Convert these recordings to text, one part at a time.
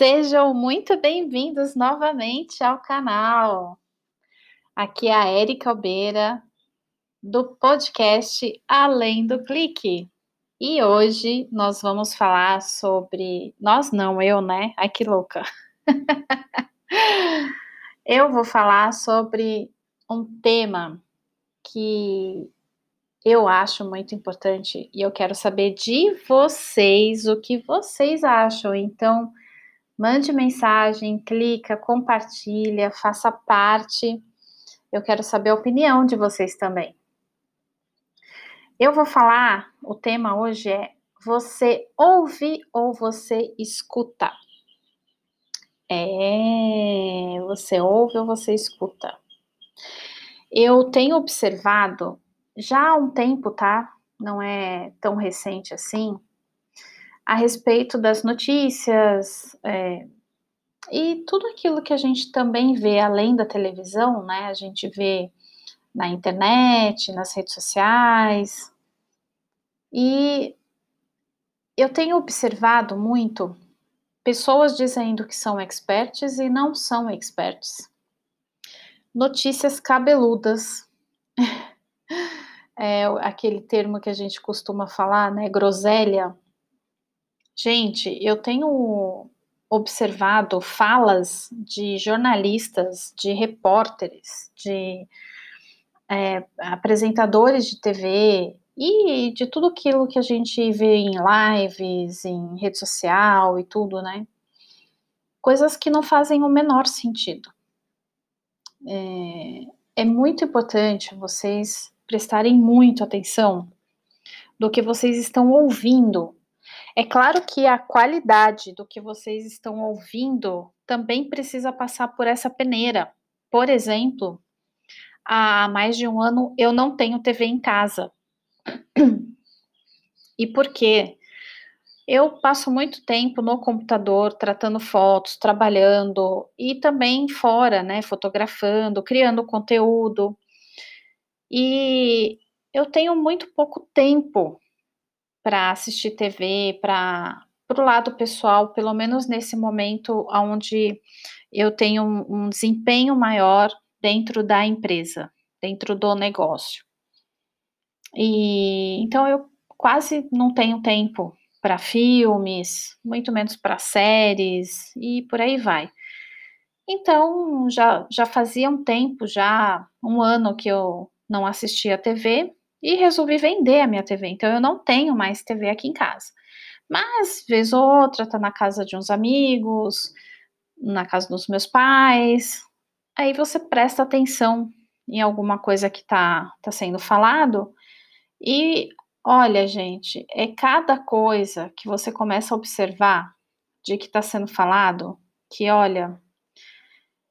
Sejam muito bem-vindos novamente ao canal. Aqui é a Érica Albeira, do podcast Além do Clique. E hoje nós vamos falar sobre. Nós não, eu, né? Ai que louca! eu vou falar sobre um tema que eu acho muito importante e eu quero saber de vocês o que vocês acham. Então, Mande mensagem, clica, compartilha, faça parte. Eu quero saber a opinião de vocês também. Eu vou falar, o tema hoje é você ouve ou você escuta? É, você ouve ou você escuta? Eu tenho observado já há um tempo, tá? Não é tão recente assim, a respeito das notícias é, e tudo aquilo que a gente também vê além da televisão, né? A gente vê na internet, nas redes sociais. E eu tenho observado muito pessoas dizendo que são experts e não são experts. Notícias cabeludas. É aquele termo que a gente costuma falar, né? Groselha Gente, eu tenho observado falas de jornalistas, de repórteres, de é, apresentadores de TV e de tudo aquilo que a gente vê em lives, em rede social e tudo, né? Coisas que não fazem o menor sentido. É, é muito importante vocês prestarem muito atenção do que vocês estão ouvindo é claro que a qualidade do que vocês estão ouvindo também precisa passar por essa peneira. Por exemplo, há mais de um ano eu não tenho TV em casa. E por quê? Eu passo muito tempo no computador tratando fotos, trabalhando e também fora, né, fotografando, criando conteúdo. E eu tenho muito pouco tempo para assistir TV, para o lado pessoal, pelo menos nesse momento onde eu tenho um, um desempenho maior dentro da empresa, dentro do negócio. E então eu quase não tenho tempo para filmes, muito menos para séries e por aí vai. Então já, já fazia um tempo, já um ano que eu não assistia TV e resolvi vender a minha TV. Então eu não tenho mais TV aqui em casa. Mas, vez ou outra, tá na casa de uns amigos, na casa dos meus pais. Aí você presta atenção em alguma coisa que tá, tá sendo falado. E olha, gente, é cada coisa que você começa a observar de que está sendo falado que, olha,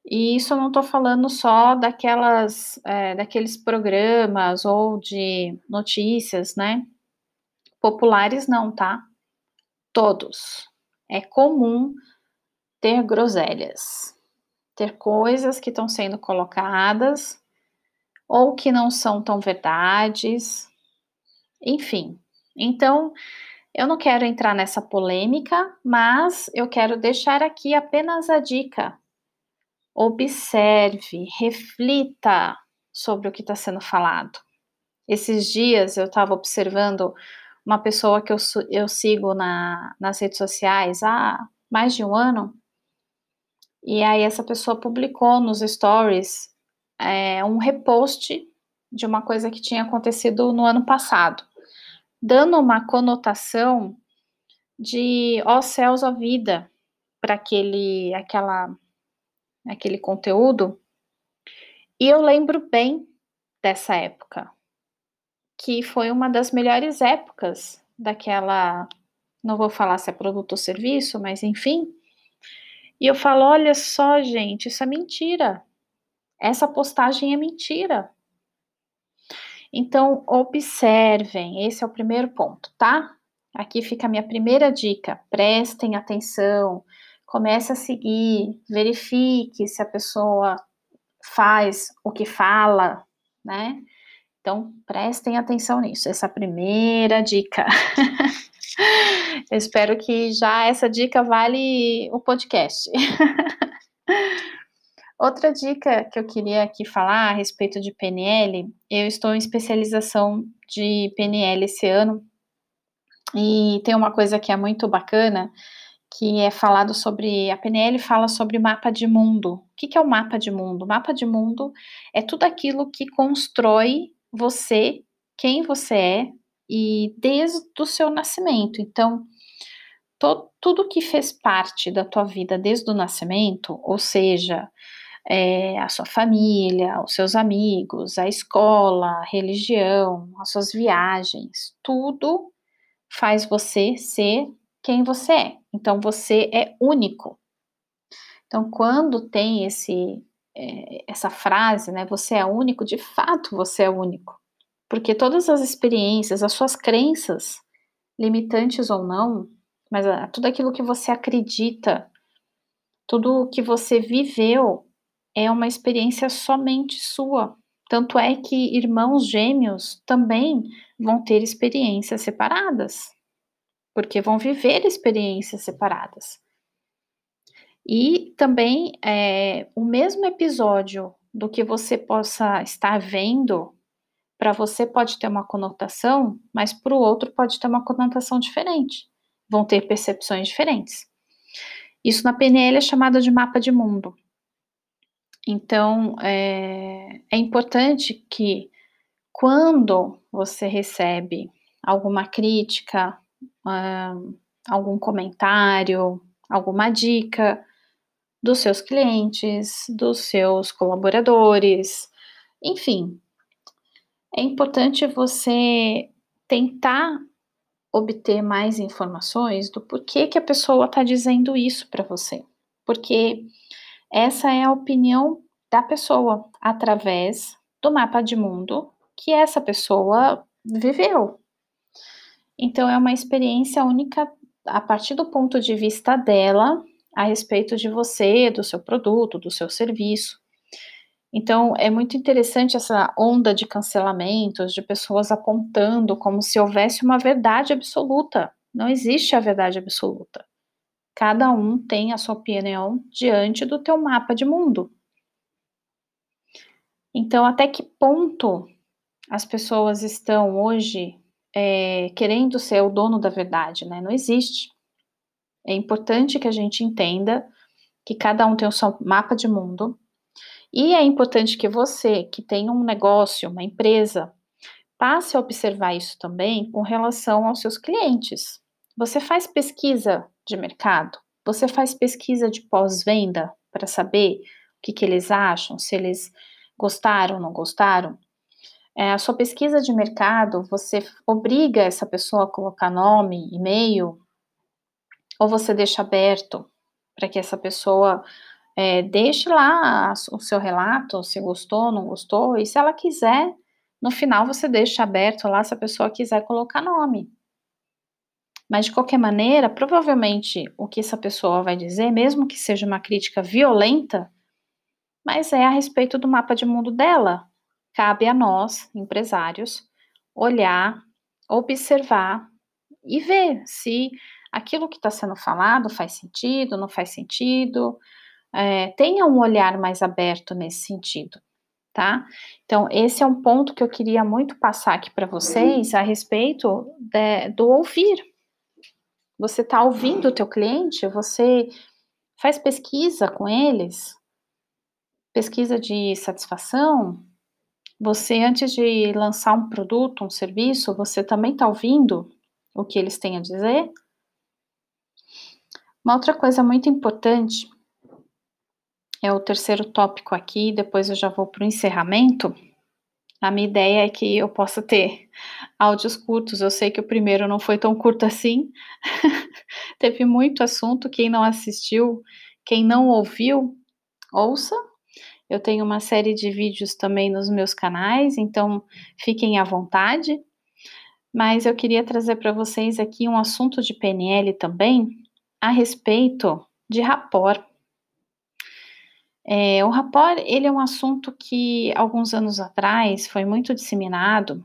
e isso eu não estou falando só daquelas, é, daqueles programas ou de notícias, né? Populares não, tá? Todos. É comum ter groselhas, ter coisas que estão sendo colocadas ou que não são tão verdades, enfim. Então, eu não quero entrar nessa polêmica, mas eu quero deixar aqui apenas a dica observe, reflita sobre o que está sendo falado. Esses dias eu estava observando uma pessoa que eu, eu sigo na, nas redes sociais há mais de um ano, e aí essa pessoa publicou nos stories é, um repost de uma coisa que tinha acontecido no ano passado, dando uma conotação de ó céus, ó vida para aquele aquela aquele conteúdo. E eu lembro bem dessa época, que foi uma das melhores épocas daquela, não vou falar se é produto ou serviço, mas enfim. E eu falo, olha só, gente, isso é mentira. Essa postagem é mentira. Então, observem, esse é o primeiro ponto, tá? Aqui fica a minha primeira dica. Prestem atenção, comece a seguir, verifique se a pessoa faz o que fala, né? Então, prestem atenção nisso. Essa primeira dica. Eu espero que já essa dica vale o podcast. Outra dica que eu queria aqui falar a respeito de PNL, eu estou em especialização de PNL esse ano e tem uma coisa que é muito bacana, que é falado sobre a PNL fala sobre mapa de mundo. O que, que é o mapa de mundo? O mapa de mundo é tudo aquilo que constrói você, quem você é, e desde o seu nascimento. Então, to, tudo que fez parte da tua vida desde o nascimento, ou seja, é, a sua família, os seus amigos, a escola, a religião, as suas viagens, tudo faz você ser quem você é. Então você é único. Então quando tem esse é, essa frase, né, você é único, de fato você é único, porque todas as experiências, as suas crenças, limitantes ou não, mas ah, tudo aquilo que você acredita, tudo que você viveu é uma experiência somente sua. Tanto é que irmãos gêmeos também vão ter experiências separadas porque vão viver experiências separadas. E também é, o mesmo episódio do que você possa estar vendo, para você pode ter uma conotação, mas para o outro pode ter uma conotação diferente. Vão ter percepções diferentes. Isso na PNL é chamado de mapa de mundo. Então, é, é importante que quando você recebe alguma crítica, uh, algum comentário, alguma dica dos seus clientes, dos seus colaboradores, enfim. É importante você tentar obter mais informações do porquê que a pessoa está dizendo isso para você. Porque essa é a opinião da pessoa através do mapa de mundo que essa pessoa viveu, então, é uma experiência única a partir do ponto de vista dela a respeito de você, do seu produto, do seu serviço. Então, é muito interessante essa onda de cancelamentos, de pessoas apontando como se houvesse uma verdade absoluta. Não existe a verdade absoluta. Cada um tem a sua opinião diante do teu mapa de mundo. Então, até que ponto as pessoas estão hoje é, querendo ser o dono da verdade, né? Não existe. É importante que a gente entenda que cada um tem o seu mapa de mundo e é importante que você, que tem um negócio, uma empresa, passe a observar isso também com relação aos seus clientes. Você faz pesquisa de mercado? Você faz pesquisa de pós-venda para saber o que, que eles acham, se eles gostaram ou não gostaram? É, a sua pesquisa de mercado, você obriga essa pessoa a colocar nome, e-mail, ou você deixa aberto para que essa pessoa é, deixe lá o seu relato, se gostou, não gostou, e se ela quiser, no final você deixa aberto lá se a pessoa quiser colocar nome. Mas de qualquer maneira, provavelmente o que essa pessoa vai dizer, mesmo que seja uma crítica violenta, mas é a respeito do mapa de mundo dela, cabe a nós, empresários, olhar, observar e ver se aquilo que está sendo falado faz sentido, não faz sentido. É, tenha um olhar mais aberto nesse sentido, tá? Então, esse é um ponto que eu queria muito passar aqui para vocês a respeito de, do ouvir. Você está ouvindo o teu cliente? Você faz pesquisa com eles? Pesquisa de satisfação? Você, antes de lançar um produto, um serviço, você também está ouvindo o que eles têm a dizer? Uma outra coisa muito importante é o terceiro tópico aqui, depois eu já vou para o encerramento. A minha ideia é que eu possa ter áudios curtos. Eu sei que o primeiro não foi tão curto assim. Teve muito assunto. Quem não assistiu, quem não ouviu, ouça eu tenho uma série de vídeos também nos meus canais, então fiquem à vontade. Mas eu queria trazer para vocês aqui um assunto de PNL também a respeito de rapport. É, o rapport ele é um assunto que alguns anos atrás foi muito disseminado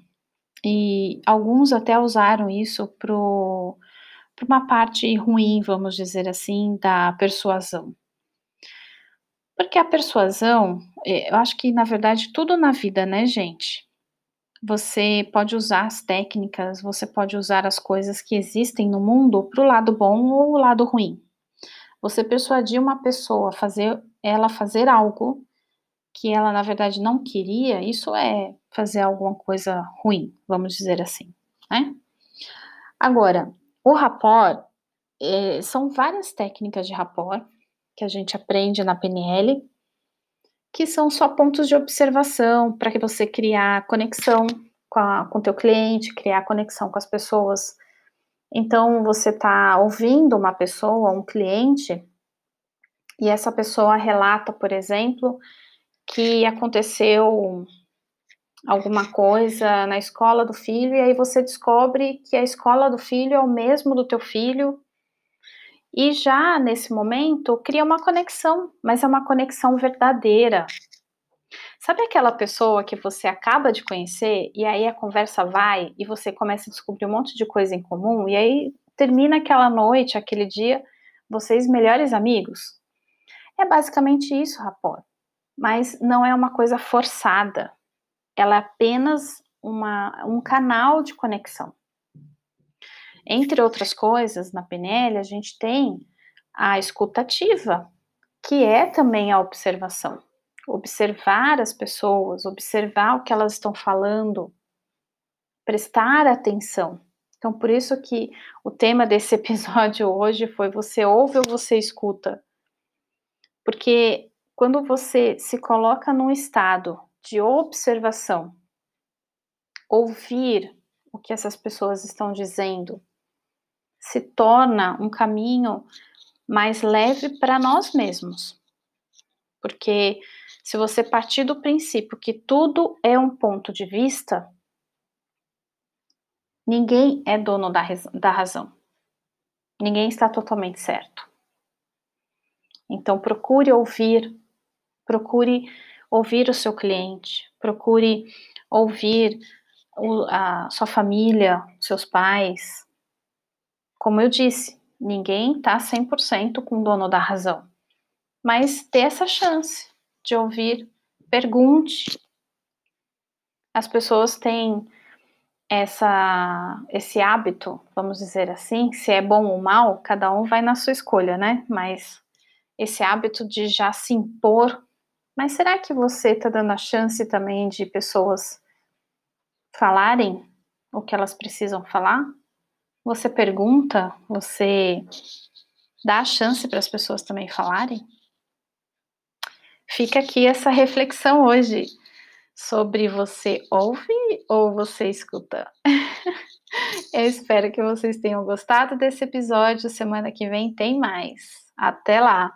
e alguns até usaram isso para uma parte ruim, vamos dizer assim, da persuasão. Porque a persuasão, é, eu acho que na verdade tudo na vida, né, gente? Você pode usar as técnicas, você pode usar as coisas que existem no mundo para o lado bom ou o lado ruim. Você persuadir uma pessoa fazer ela fazer algo que ela na verdade não queria, isso é fazer alguma coisa ruim, vamos dizer assim, né? Agora, o rapport é, são várias técnicas de rapport que a gente aprende na PNL, que são só pontos de observação para que você criar conexão com, a, com o teu cliente, criar conexão com as pessoas. Então, você está ouvindo uma pessoa, um cliente, e essa pessoa relata, por exemplo, que aconteceu alguma coisa na escola do filho, e aí você descobre que a escola do filho é o mesmo do teu filho, e já nesse momento cria uma conexão, mas é uma conexão verdadeira. Sabe aquela pessoa que você acaba de conhecer e aí a conversa vai e você começa a descobrir um monte de coisa em comum e aí termina aquela noite, aquele dia, vocês melhores amigos? É basicamente isso, rapor. Mas não é uma coisa forçada. Ela é apenas uma, um canal de conexão. Entre outras coisas, na PNL, a gente tem a escutativa, que é também a observação. Observar as pessoas, observar o que elas estão falando, prestar atenção. Então, por isso que o tema desse episódio hoje foi você ouve ou você escuta. Porque quando você se coloca num estado de observação, ouvir o que essas pessoas estão dizendo, se torna um caminho mais leve para nós mesmos. Porque se você partir do princípio que tudo é um ponto de vista, ninguém é dono da, da razão. Ninguém está totalmente certo. Então procure ouvir, procure ouvir o seu cliente, procure ouvir a sua família, seus pais, como eu disse, ninguém está 100% com o dono da razão, mas ter essa chance de ouvir, pergunte. As pessoas têm essa, esse hábito, vamos dizer assim, se é bom ou mal, cada um vai na sua escolha, né? Mas esse hábito de já se impor. Mas será que você está dando a chance também de pessoas falarem o que elas precisam falar? Você pergunta, você dá a chance para as pessoas também falarem? Fica aqui essa reflexão hoje sobre você ouve ou você escuta. Eu espero que vocês tenham gostado desse episódio. Semana que vem tem mais. Até lá!